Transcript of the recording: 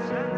sunrise.